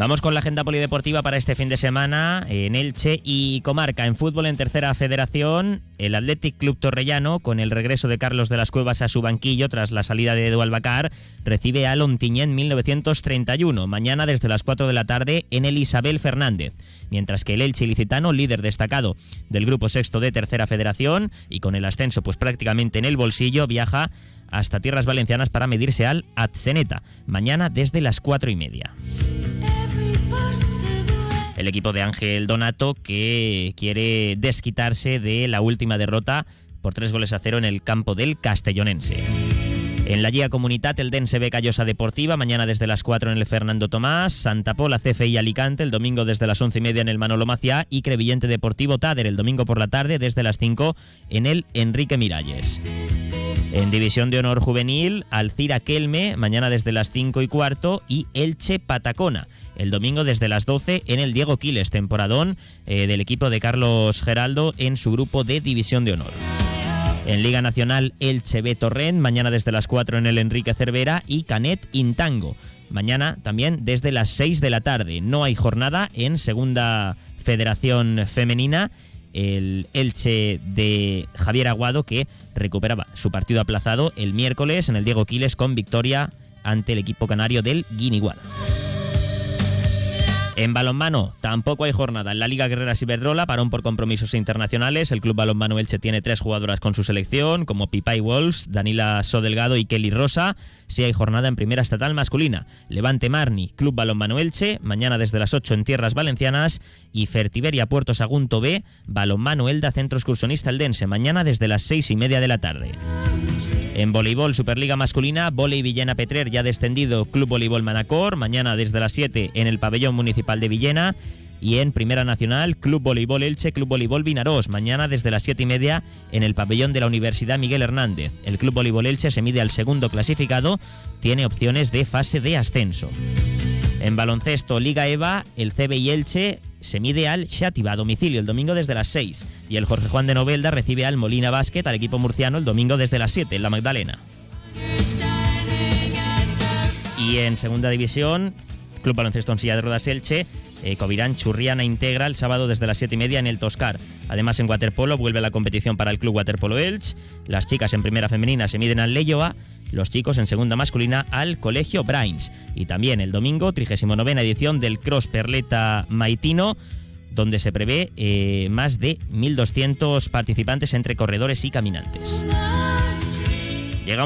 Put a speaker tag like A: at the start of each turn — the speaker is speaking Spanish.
A: Vamos con la agenda polideportiva para este fin de semana en Elche y Comarca. En fútbol en tercera federación, el Athletic Club Torrellano, con el regreso de Carlos de las Cuevas a su banquillo tras la salida de Edu Albacar, recibe a Lontiñén 1931. Mañana desde las 4 de la tarde en el Isabel Fernández. Mientras que el Elche Licitano, líder destacado del grupo sexto de tercera federación y con el ascenso pues prácticamente en el bolsillo, viaja hasta tierras valencianas para medirse al Atzeneta. Mañana desde las 4 y media el equipo de Ángel Donato que quiere desquitarse de la última derrota por tres goles a cero en el campo del Castellonense. En la Guía Comunitat, el Dense B Callosa Deportiva, mañana desde las 4 en el Fernando Tomás, Santa Pola, CFI Alicante, el domingo desde las 11 y media en el Manolo Maciá y Crevillente Deportivo Tader, el domingo por la tarde desde las 5 en el Enrique Miralles. En División de Honor Juvenil, Alcira Kelme, mañana desde las 5 y cuarto, y Elche Patacona, el domingo desde las 12 en el Diego Quiles, temporadón eh, del equipo de Carlos Geraldo en su grupo de División de Honor. En Liga Nacional, Elche B Torrent, mañana desde las 4 en el Enrique Cervera y Canet Intango. Mañana también desde las 6 de la tarde. No hay jornada en Segunda Federación Femenina el Elche de Javier Aguado que recuperaba su partido aplazado el miércoles en el Diego Quiles con victoria ante el equipo canario del Guiniguada. En balonmano tampoco hay jornada. En la Liga Guerreras Iberdrola, parón por compromisos internacionales. El Club Balonmano Elche tiene tres jugadoras con su selección, como Pipay Wolves, Danila Sodelgado y Kelly Rosa. Si hay jornada en primera estatal masculina. Levante Marni, Club Balonmano Elche, mañana desde las 8 en Tierras Valencianas. Y Fertiberia Puerto Sagunto B, Balonmano Elda Centro Excursionista Eldense, mañana desde las 6 y media de la tarde. En voleibol, Superliga masculina, Voley Villena Petrer ya descendido Club Voleibol Manacor, mañana desde las 7 en el pabellón municipal de Villena. Y en Primera Nacional, Club Voleibol Elche, Club Voleibol Vinaros, mañana desde las 7 y media en el pabellón de la Universidad Miguel Hernández. El Club Voleibol Elche se mide al segundo clasificado, tiene opciones de fase de ascenso. En baloncesto, Liga EVA, el CBI Elche se mide al Xativa a domicilio el domingo desde las 6 y el Jorge Juan de Novelda recibe al Molina Basket al equipo murciano el domingo desde las 7 en la Magdalena. Y en segunda división, Club Baloncesto en Silla de Rodas Elche, eh, Covirán Churriana integra el sábado desde las 7 y media en el Toscar. Además, en waterpolo vuelve la competición para el Club Waterpolo Elche. Las chicas en primera femenina se miden al Leyoa, los chicos en segunda masculina al Colegio Brains. Y también el domingo, 39 edición del Cross Perleta Maitino donde se prevé eh, más de 1.200 participantes entre corredores y caminantes.